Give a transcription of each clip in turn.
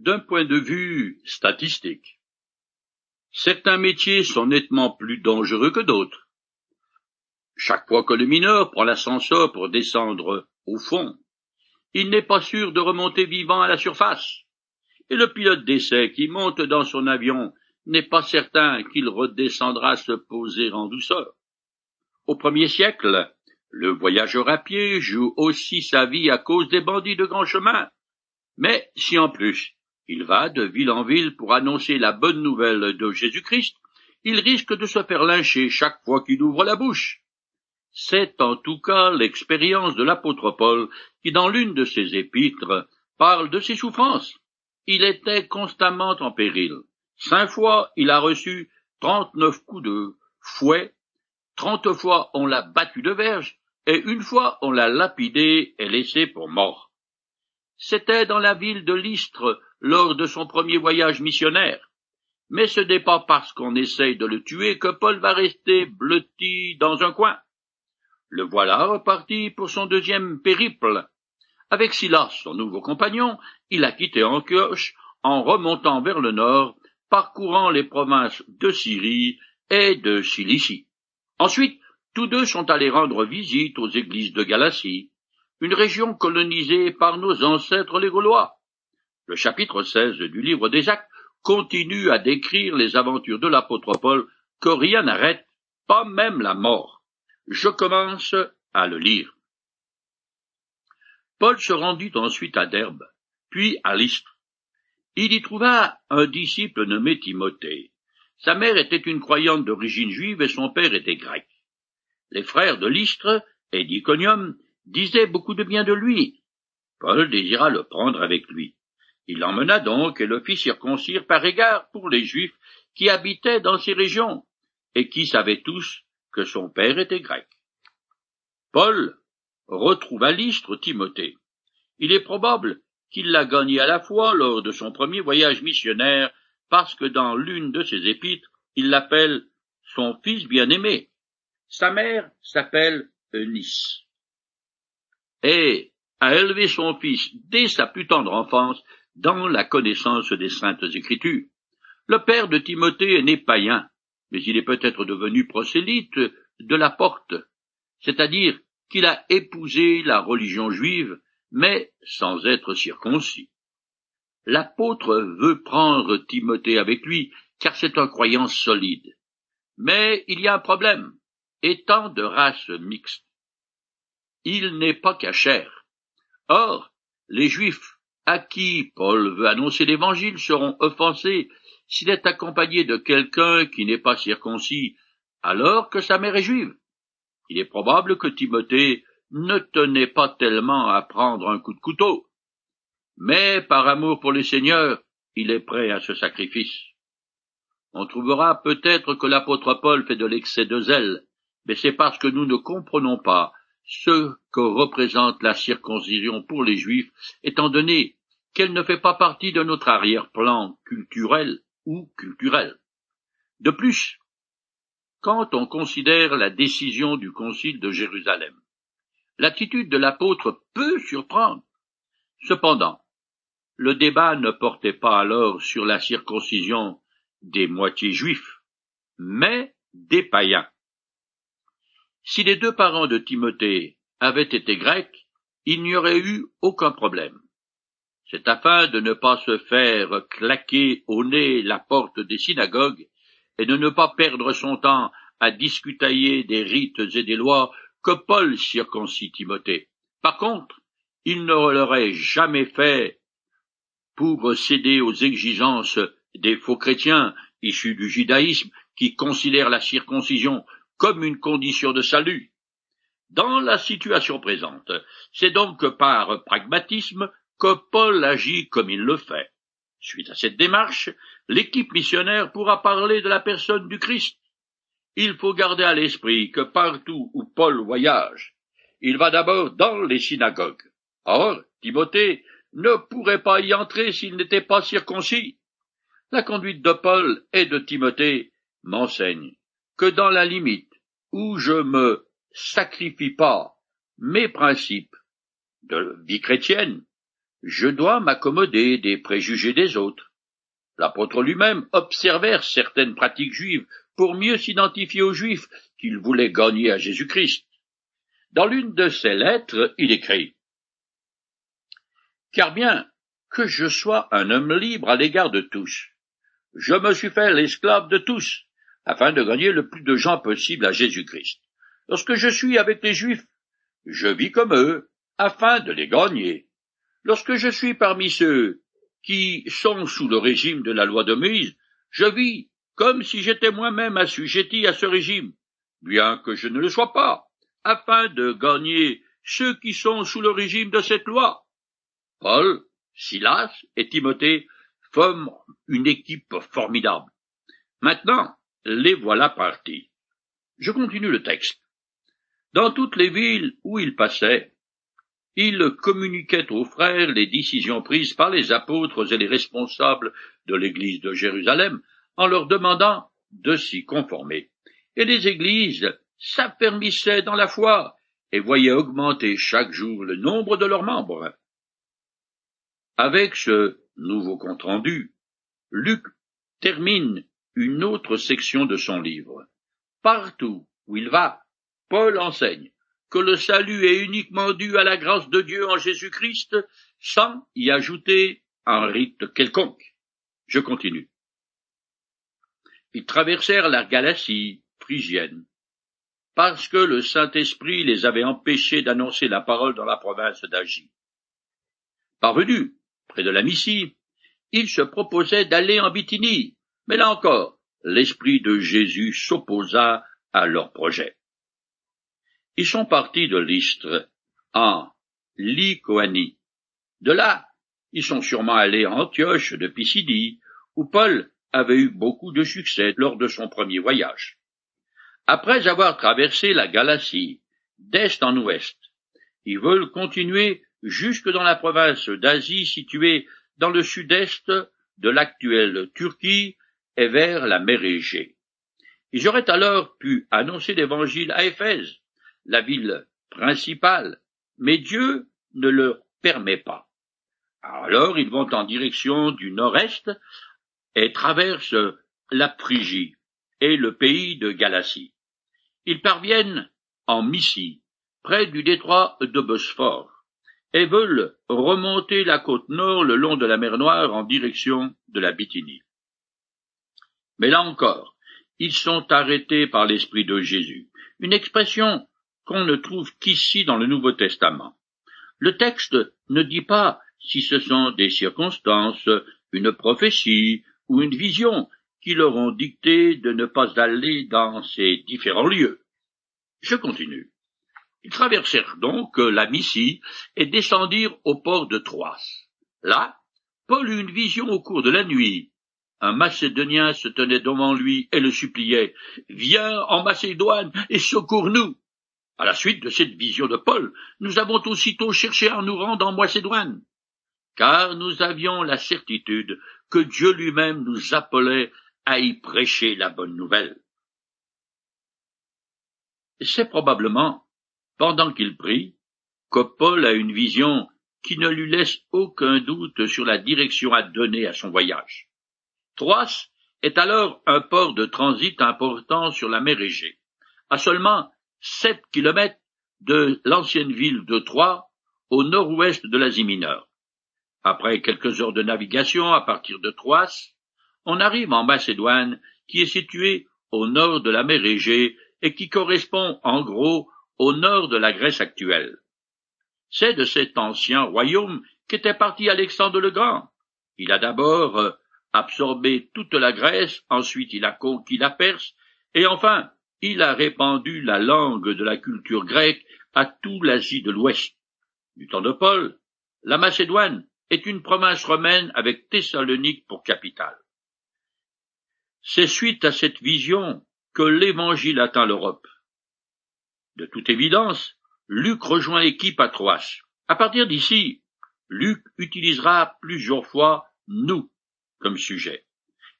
d'un point de vue statistique. Certains métiers sont nettement plus dangereux que d'autres. Chaque fois que le mineur prend l'ascenseur pour descendre au fond, il n'est pas sûr de remonter vivant à la surface. Et le pilote d'essai qui monte dans son avion n'est pas certain qu'il redescendra se poser en douceur. Au premier siècle, le voyageur à pied joue aussi sa vie à cause des bandits de grand chemin. Mais si en plus il va de ville en ville pour annoncer la bonne nouvelle de Jésus-Christ, il risque de se faire lyncher chaque fois qu'il ouvre la bouche. C'est en tout cas l'expérience de l'apôtre Paul qui, dans l'une de ses épîtres, parle de ses souffrances. Il était constamment en péril. Cinq fois il a reçu trente-neuf coups de fouet, trente fois on l'a battu de verge, et une fois on l'a lapidé et laissé pour mort. C'était dans la ville de Lystre lors de son premier voyage missionnaire. Mais ce n'est pas parce qu'on essaye de le tuer que Paul va rester blotti dans un coin. Le voilà reparti pour son deuxième périple. Avec Silas, son nouveau compagnon, il a quitté Antioche en remontant vers le nord, parcourant les provinces de Syrie et de Cilicie. Ensuite, tous deux sont allés rendre visite aux églises de Galatie, une région colonisée par nos ancêtres les Gaulois. Le chapitre 16 du livre des Actes continue à décrire les aventures de l'apôtre Paul que rien n'arrête, pas même la mort. Je commence à le lire. Paul se rendit ensuite à Derbe, puis à Lystre. Il y trouva un disciple nommé Timothée. Sa mère était une croyante d'origine juive et son père était grec. Les frères de Lystre et d'Iconium disaient beaucoup de bien de lui. Paul désira le prendre avec lui. Il l'emmena donc et le fit circoncire par égard pour les Juifs qui habitaient dans ces régions, et qui savaient tous que son père était grec. Paul retrouva à Lystre Timothée. Il est probable qu'il l'a gagné à la fois lors de son premier voyage missionnaire, parce que dans l'une de ses épîtres, il l'appelle son fils bien-aimé. Sa mère s'appelle Eunice. Et a élevé son fils dès sa plus tendre enfance dans la connaissance des saintes écritures. Le père de Timothée est né païen, mais il est peut-être devenu prosélyte de la porte, c'est-à-dire qu'il a épousé la religion juive, mais sans être circoncis. L'apôtre veut prendre Timothée avec lui, car c'est un croyant solide. Mais il y a un problème. Étant de race mixte, il n'est pas cachère. Or, les Juifs à qui Paul veut annoncer l'Évangile seront offensés s'il est accompagné de quelqu'un qui n'est pas circoncis, alors que sa mère est juive. Il est probable que Timothée ne tenait pas tellement à prendre un coup de couteau, mais par amour pour le Seigneur, il est prêt à ce sacrifice. On trouvera peut-être que l'apôtre Paul fait de l'excès de zèle, mais c'est parce que nous ne comprenons pas ce que représente la circoncision pour les Juifs, étant donné qu'elle ne fait pas partie de notre arrière-plan culturel ou culturel. De plus, quand on considère la décision du Concile de Jérusalem, l'attitude de l'apôtre peut surprendre. Cependant, le débat ne portait pas alors sur la circoncision des moitiés juifs, mais des païens. Si les deux parents de Timothée avaient été grecs, il n'y aurait eu aucun problème. C'est afin de ne pas se faire claquer au nez la porte des synagogues et de ne pas perdre son temps à discutailler des rites et des lois que Paul circoncit Timothée. Par contre, il ne l'aurait jamais fait pour céder aux exigences des faux chrétiens issus du judaïsme qui considèrent la circoncision comme une condition de salut. Dans la situation présente, c'est donc par pragmatisme que Paul agit comme il le fait. Suite à cette démarche, l'équipe missionnaire pourra parler de la personne du Christ. Il faut garder à l'esprit que partout où Paul voyage, il va d'abord dans les synagogues. Or, Timothée ne pourrait pas y entrer s'il n'était pas circoncis. La conduite de Paul et de Timothée m'enseigne que dans la limite où je me sacrifie pas mes principes de vie chrétienne, je dois m'accommoder des préjugés des autres. L'apôtre lui-même observait certaines pratiques juives pour mieux s'identifier aux juifs qu'il voulait gagner à Jésus-Christ. Dans l'une de ses lettres, il écrit Car bien que je sois un homme libre à l'égard de tous, je me suis fait l'esclave de tous, afin de gagner le plus de gens possible à Jésus-Christ. Lorsque je suis avec les Juifs, je vis comme eux, afin de les gagner. Lorsque je suis parmi ceux qui sont sous le régime de la loi de Moïse, je vis comme si j'étais moi-même assujetti à ce régime, bien que je ne le sois pas, afin de gagner ceux qui sont sous le régime de cette loi. Paul, Silas et Timothée forment une équipe formidable. Maintenant, les voilà partis. Je continue le texte. Dans toutes les villes où ils passaient, ils communiquaient aux frères les décisions prises par les apôtres et les responsables de l'église de Jérusalem en leur demandant de s'y conformer. Et les églises s'affermissaient dans la foi et voyaient augmenter chaque jour le nombre de leurs membres. Avec ce nouveau compte-rendu, Luc termine une autre section de son livre. Partout où il va, Paul enseigne que le salut est uniquement dû à la grâce de Dieu en Jésus-Christ, sans y ajouter un rite quelconque. Je continue. Ils traversèrent la Galatie phrygienne, parce que le Saint-Esprit les avait empêchés d'annoncer la parole dans la province d'Agie. Parvenus près de la Missie, ils se proposaient d'aller en Bithynie, mais là encore, l'Esprit de Jésus s'opposa à leur projet. Ils sont partis de l'Istre en Lycoanie. De là, ils sont sûrement allés à Antioche de Pisidie, où Paul avait eu beaucoup de succès lors de son premier voyage. Après avoir traversé la Galatie, d'est en ouest, ils veulent continuer jusque dans la province d'Asie située dans le sud-est de l'actuelle Turquie et vers la mer Égée. Ils auraient alors pu annoncer l'évangile à Éphèse, la ville principale, mais Dieu ne leur permet pas. Alors ils vont en direction du nord-est et traversent la Phrygie et le pays de Galatie. Ils parviennent en Mysie, près du détroit de Bosphore et veulent remonter la côte nord le long de la mer Noire en direction de la Bithynie. Mais là encore, ils sont arrêtés par l'Esprit de Jésus, une expression qu'on ne trouve qu'ici dans le Nouveau Testament. Le texte ne dit pas si ce sont des circonstances, une prophétie ou une vision qui leur ont dicté de ne pas aller dans ces différents lieux. Je continue. Ils traversèrent donc la Mysie et descendirent au port de Troas. Là, Paul eut une vision au cours de la nuit. Un Macédonien se tenait devant lui et le suppliait. Viens en Macédoine et secours-nous. À la suite de cette vision de Paul, nous avons aussitôt cherché à nous rendre en Macédoine, car nous avions la certitude que Dieu lui-même nous appelait à y prêcher la bonne nouvelle. C'est probablement pendant qu'il prie, que Paul a une vision qui ne lui laisse aucun doute sur la direction à donner à son voyage. Troas est alors un port de transit important sur la mer Égée, à seulement sept kilomètres de l'ancienne ville de Troie, au nord-ouest de l'Asie mineure. Après quelques heures de navigation à partir de Troas, on arrive en Macédoine, qui est située au nord de la mer Égée et qui correspond en gros au nord de la Grèce actuelle. C'est de cet ancien royaume qu'était parti Alexandre le Grand. Il a d'abord euh, absorbé toute la Grèce, ensuite il a conquis la Perse, et enfin il a répandu la langue de la culture grecque à toute l'Asie de l'Ouest. Du temps de Paul, la Macédoine est une province romaine avec Thessalonique pour capitale. C'est suite à cette vision que l'Évangile atteint l'Europe. De toute évidence, Luc rejoint l'équipe à Troas. À partir d'ici, Luc utilisera plusieurs fois nous comme sujet.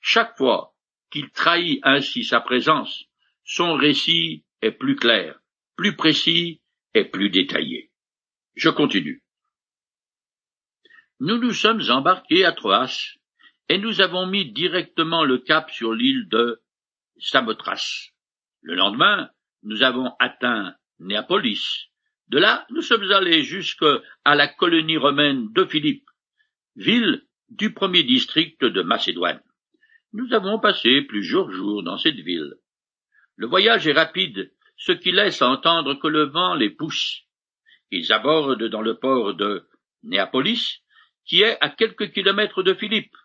Chaque fois qu'il trahit ainsi sa présence, son récit est plus clair, plus précis et plus détaillé. Je continue. nous nous sommes embarqués à Troas, et nous avons mis directement le cap sur l'île de Samothrace. Le lendemain, nous avons atteint Néapolis. De là, nous sommes allés jusqu'à la colonie romaine de Philippe, ville du premier district de Macédoine. Nous avons passé plusieurs jours dans cette ville. Le voyage est rapide, ce qui laisse entendre que le vent les pousse. Ils abordent dans le port de Néapolis, qui est à quelques kilomètres de Philippe.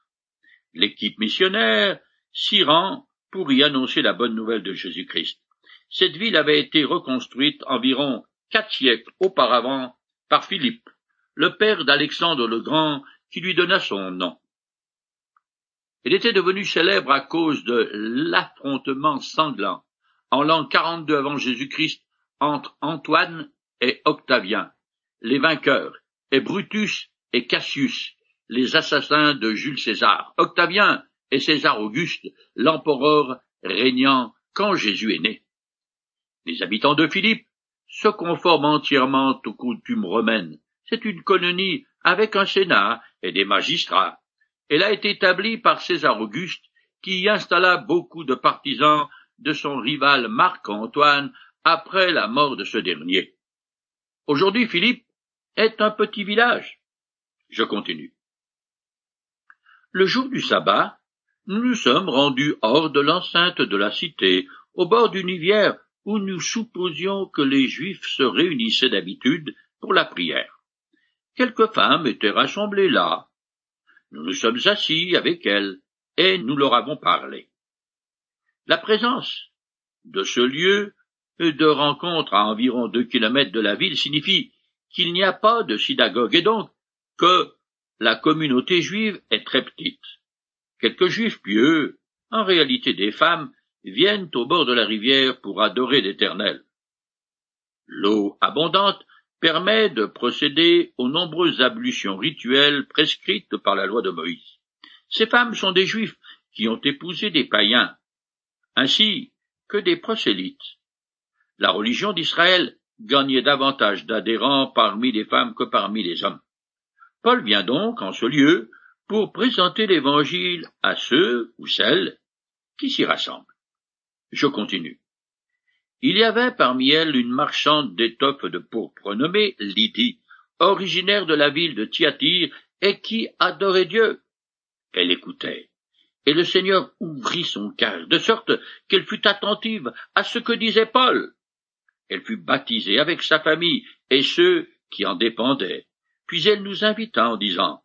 L'équipe missionnaire s'y rend pour y annoncer la bonne nouvelle de Jésus-Christ. Cette ville avait été reconstruite environ quatre siècles auparavant par Philippe, le père d'Alexandre le Grand, qui lui donna son nom. Elle était devenue célèbre à cause de l'affrontement sanglant en l'an 42 avant Jésus-Christ entre Antoine et Octavien, les vainqueurs, et Brutus et Cassius, les assassins de Jules César, Octavien et César Auguste, l'empereur régnant quand Jésus est né. Les habitants de Philippe se conforment entièrement aux coutumes romaines. C'est une colonie avec un sénat et des magistrats. Elle a été établie par César Auguste, qui y installa beaucoup de partisans de son rival Marc-Antoine après la mort de ce dernier. Aujourd'hui, Philippe est un petit village. Je continue. Le jour du sabbat, nous nous sommes rendus hors de l'enceinte de la cité, au bord d'une rivière où nous supposions que les Juifs se réunissaient d'habitude pour la prière. Quelques femmes étaient rassemblées là. Nous nous sommes assis avec elles, et nous leur avons parlé. La présence de ce lieu de rencontre à environ deux kilomètres de la ville signifie qu'il n'y a pas de synagogue et donc que la communauté juive est très petite. Quelques juifs pieux, en réalité des femmes, viennent au bord de la rivière pour adorer l'Éternel. L'eau abondante permet de procéder aux nombreuses ablutions rituelles prescrites par la loi de Moïse. Ces femmes sont des juifs qui ont épousé des païens, ainsi que des prosélytes. La religion d'Israël gagnait davantage d'adhérents parmi les femmes que parmi les hommes. Paul vient donc en ce lieu pour présenter l'Évangile à ceux ou celles qui s'y rassemblent. Je continue. Il y avait parmi elles une marchande d'étoffes de pourpre nommée Lydie, originaire de la ville de Thyatire et qui adorait Dieu. Elle écoutait et le Seigneur ouvrit son cœur, de sorte qu'elle fut attentive à ce que disait Paul. Elle fut baptisée avec sa famille et ceux qui en dépendaient. Puis elle nous invita en disant,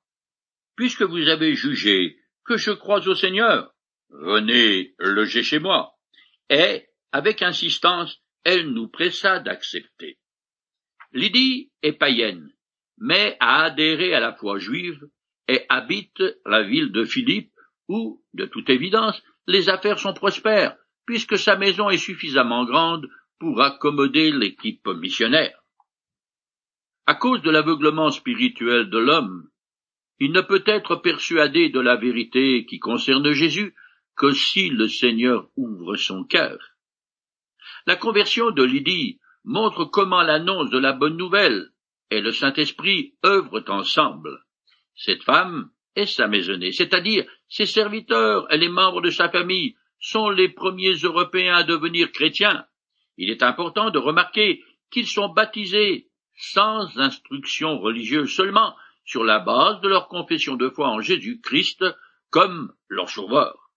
Puisque vous avez jugé que je crois au Seigneur, venez loger chez moi. Et, avec insistance, elle nous pressa d'accepter. Lydie est païenne, mais a adhéré à la foi juive et habite la ville de Philippe où, de toute évidence, les affaires sont prospères, puisque sa maison est suffisamment grande pour accommoder l'équipe missionnaire. À cause de l'aveuglement spirituel de l'homme, il ne peut être persuadé de la vérité qui concerne Jésus que si le Seigneur ouvre son cœur. La conversion de Lydie montre comment l'annonce de la bonne nouvelle et le Saint-Esprit œuvrent ensemble. Cette femme et sa maisonnée, c'est-à-dire ses serviteurs et les membres de sa famille, sont les premiers Européens à devenir chrétiens. Il est important de remarquer qu'ils sont baptisés sans instruction religieuse seulement sur la base de leur confession de foi en Jésus-Christ comme leur sauveur.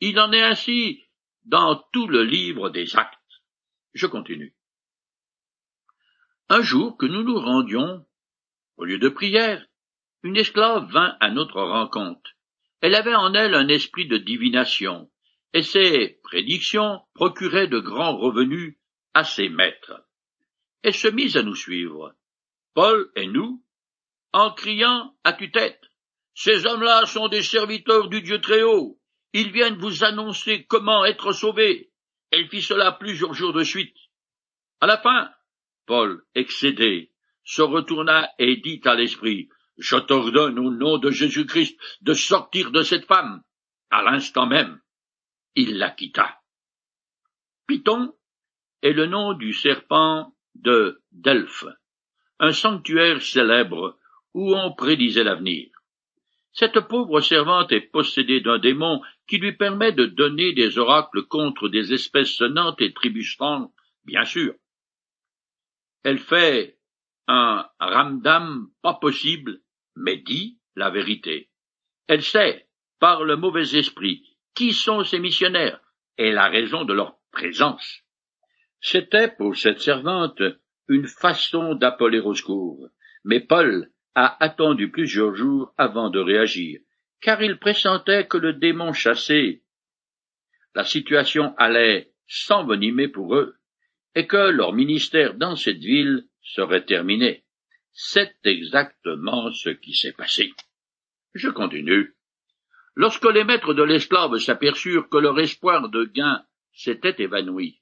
Il en est ainsi dans tout le livre des actes. Je continue. Un jour que nous nous rendions au lieu de prière, une esclave vint à notre rencontre. Elle avait en elle un esprit de divination, et ses prédictions procuraient de grands revenus à ses maîtres. Elle se mit à nous suivre, Paul et nous, en criant à tue-tête. Ces hommes-là sont des serviteurs du Dieu très haut. Ils viennent vous annoncer comment être sauvés. Elle fit cela plusieurs jours de suite. À la fin, Paul, excédé, se retourna et dit à l'esprit, je t'ordonne au nom de Jésus-Christ de sortir de cette femme. À l'instant même, il la quitta. Python est le nom du serpent de Delphes, un sanctuaire célèbre où on prédisait l'avenir. Cette pauvre servante est possédée d'un démon qui lui permet de donner des oracles contre des espèces sonnantes et trébuchantes, bien sûr. Elle fait un ramdam pas possible, mais dit la vérité. Elle sait, par le mauvais esprit, qui sont ces missionnaires et la raison de leur présence. C'était pour cette servante une façon d'appeler au secours, mais Paul a attendu plusieurs jours avant de réagir, car il pressentait que le démon chassé, la situation allait s'envenimer pour eux, et que leur ministère dans cette ville serait terminé. C'est exactement ce qui s'est passé. Je continue. Lorsque les maîtres de l'esclave s'aperçurent que leur espoir de gain s'était évanoui,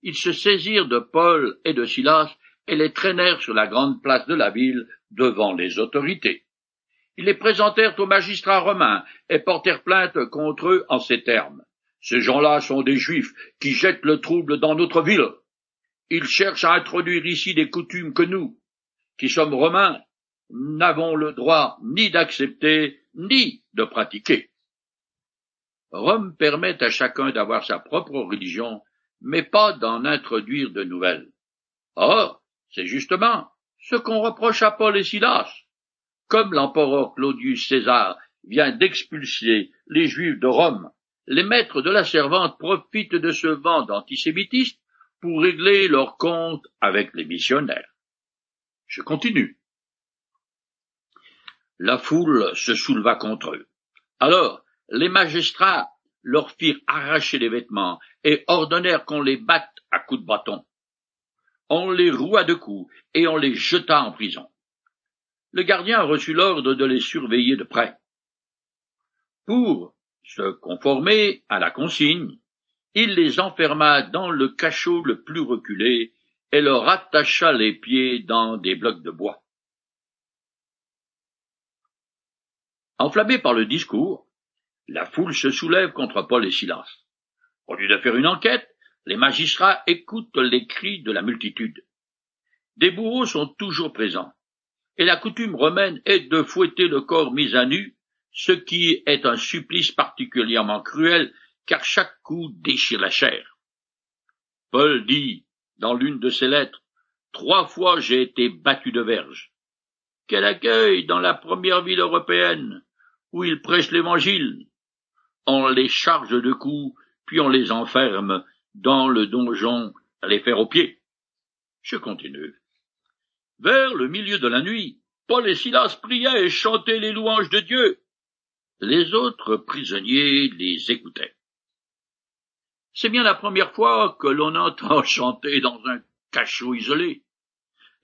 ils se saisirent de Paul et de Silas et les traînèrent sur la grande place de la ville devant les autorités. Ils les présentèrent aux magistrats romains et portèrent plainte contre eux en ces termes. Ces gens-là sont des juifs qui jettent le trouble dans notre ville. Ils cherchent à introduire ici des coutumes que nous, qui sommes romains, n'avons le droit ni d'accepter ni de pratiquer. Rome permet à chacun d'avoir sa propre religion, mais pas d'en introduire de nouvelles. Or, c'est justement ce qu'on reproche à Paul et Silas. Comme l'empereur Claudius César vient d'expulser les Juifs de Rome, les maîtres de la servante profitent de ce vent d'antisémitisme pour régler leurs comptes avec les missionnaires. Je continue. La foule se souleva contre eux. Alors, les magistrats leur firent arracher les vêtements et ordonnèrent qu'on les batte à coups de bâton. On les roua de coups et on les jeta en prison. Le gardien reçut l'ordre de les surveiller de près. Pour se conformer à la consigne, il les enferma dans le cachot le plus reculé et leur attacha les pieds dans des blocs de bois. Enflammé par le discours, la foule se soulève contre Paul et Silas. Au lieu de faire une enquête, les magistrats écoutent les cris de la multitude. Des bourreaux sont toujours présents, et la coutume romaine est de fouetter le corps mis à nu, ce qui est un supplice particulièrement cruel, car chaque coup déchire la chair. Paul dit, dans l'une de ses lettres, Trois fois j'ai été battu de verge. Quel accueil dans la première ville européenne, où il prêche l'évangile. On les charge de coups, puis on les enferme dans le donjon à les faire aux pieds. Je continue. Vers le milieu de la nuit, Paul et Silas priaient et chantaient les louanges de Dieu. Les autres prisonniers les écoutaient. C'est bien la première fois que l'on entend chanter dans un cachot isolé.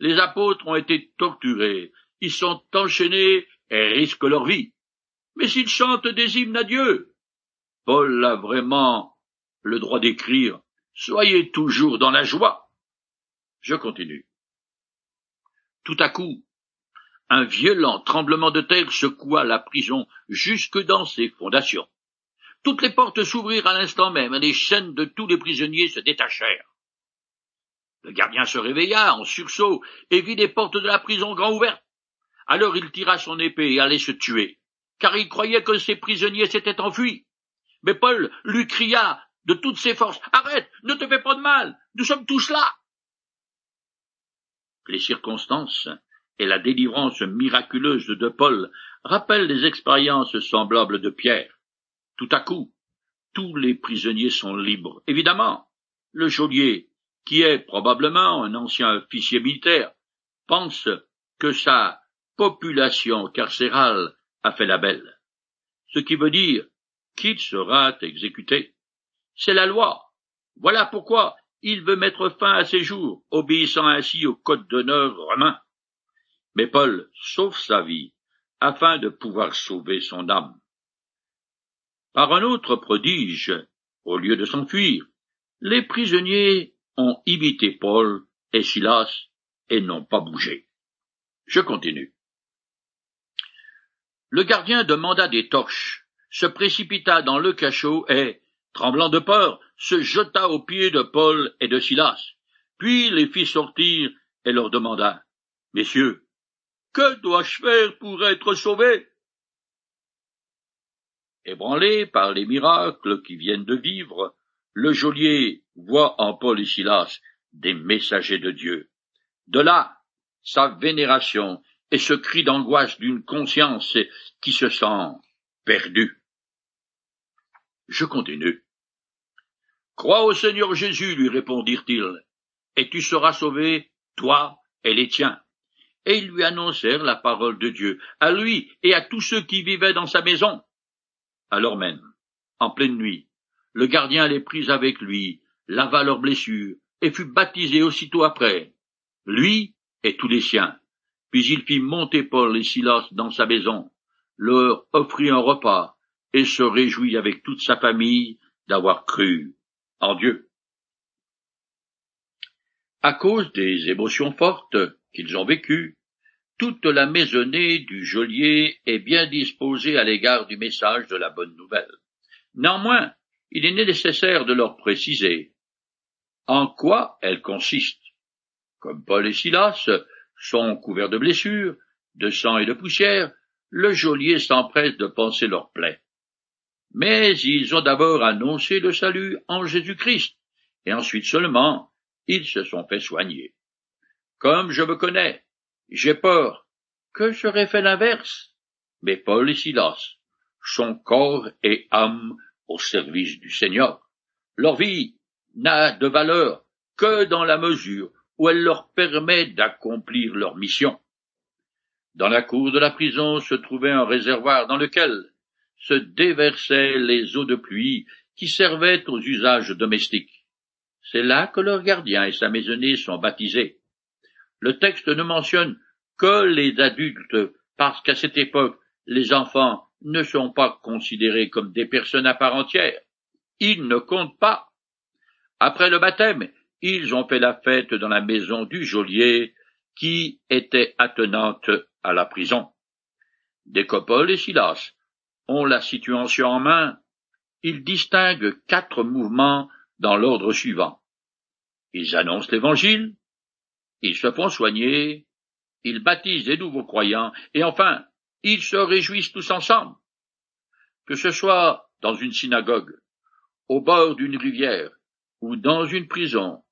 Les apôtres ont été torturés, ils sont enchaînés et risquent leur vie. Mais s'ils chantent des hymnes à Dieu, Paul a vraiment le droit d'écrire Soyez toujours dans la joie. Je continue. Tout à coup, un violent tremblement de terre secoua la prison jusque dans ses fondations. Toutes les portes s'ouvrirent à l'instant même, et les chaînes de tous les prisonniers se détachèrent. Le gardien se réveilla en sursaut et vit les portes de la prison grand ouvertes. Alors il tira son épée et allait se tuer, car il croyait que ses prisonniers s'étaient enfuis. Mais Paul lui cria de toutes ses forces Arrête, ne te fais pas de mal, nous sommes tous là. Les circonstances et la délivrance miraculeuse de Paul rappellent les expériences semblables de Pierre. Tout à coup, tous les prisonniers sont libres. Évidemment, le geôlier, qui est probablement un ancien officier militaire, pense que sa population carcérale a fait la belle. Ce qui veut dire qu'il sera exécuté. C'est la loi. Voilà pourquoi il veut mettre fin à ses jours, obéissant ainsi au code d'honneur romain. Mais Paul sauve sa vie afin de pouvoir sauver son âme. Par un autre prodige, au lieu de s'enfuir, les prisonniers ont imité Paul et Silas et n'ont pas bougé. Je continue. Le gardien demanda des torches, se précipita dans le cachot et, tremblant de peur, se jeta aux pieds de Paul et de Silas, puis les fit sortir et leur demanda Messieurs, que dois-je faire pour être sauvé Ébranlé par les miracles qui viennent de vivre, le geôlier voit en Paul et Silas des messagers de Dieu. De là, sa vénération et ce cri d'angoisse d'une conscience qui se sent perdue. Je continue. Crois au Seigneur Jésus, lui répondirent-ils, et tu seras sauvé, toi et les tiens. Et ils lui annoncèrent la parole de Dieu, à lui et à tous ceux qui vivaient dans sa maison. Alors même, en pleine nuit, le gardien les prit avec lui, lava leurs blessures, et fut baptisé aussitôt après, lui et tous les siens. Puis il fit monter Paul et Silas dans sa maison, leur offrit un repas, et se réjouit avec toute sa famille d'avoir cru en Dieu. À cause des émotions fortes qu'ils ont vécues, toute la maisonnée du geôlier est bien disposée à l'égard du message de la bonne nouvelle. Néanmoins, il est nécessaire de leur préciser en quoi elle consiste. Comme Paul et Silas sont couverts de blessures, de sang et de poussière, le geôlier s'empresse de penser leurs plaies. Mais ils ont d'abord annoncé le salut en Jésus-Christ, et ensuite seulement ils se sont fait soigner. Comme je me connais, j'ai peur que j'aurais fait l'inverse. Mais Paul et Silas sont corps et âme au service du Seigneur. Leur vie n'a de valeur que dans la mesure où elle leur permet d'accomplir leur mission. Dans la cour de la prison se trouvait un réservoir dans lequel se déversaient les eaux de pluie qui servaient aux usages domestiques. C'est là que leur gardien et sa maisonnée sont baptisés. Le texte ne mentionne que les adultes, parce qu'à cette époque, les enfants ne sont pas considérés comme des personnes à part entière. Ils ne comptent pas. Après le baptême, ils ont fait la fête dans la maison du geôlier, qui était attenante à la prison. Décopole et Silas ont la situation en main. Ils distinguent quatre mouvements dans l'ordre suivant. Ils annoncent l'évangile, ils se font soigner, ils baptisent des nouveaux croyants, et enfin, ils se réjouissent tous ensemble. Que ce soit dans une synagogue, au bord d'une rivière, ou dans une prison,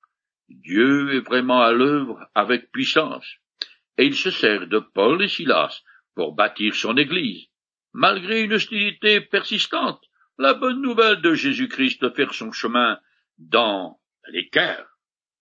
Dieu est vraiment à l'œuvre avec puissance, et il se sert de Paul et Silas pour bâtir son Église. Malgré une hostilité persistante, la bonne nouvelle de Jésus-Christ fait son chemin dans les cœurs.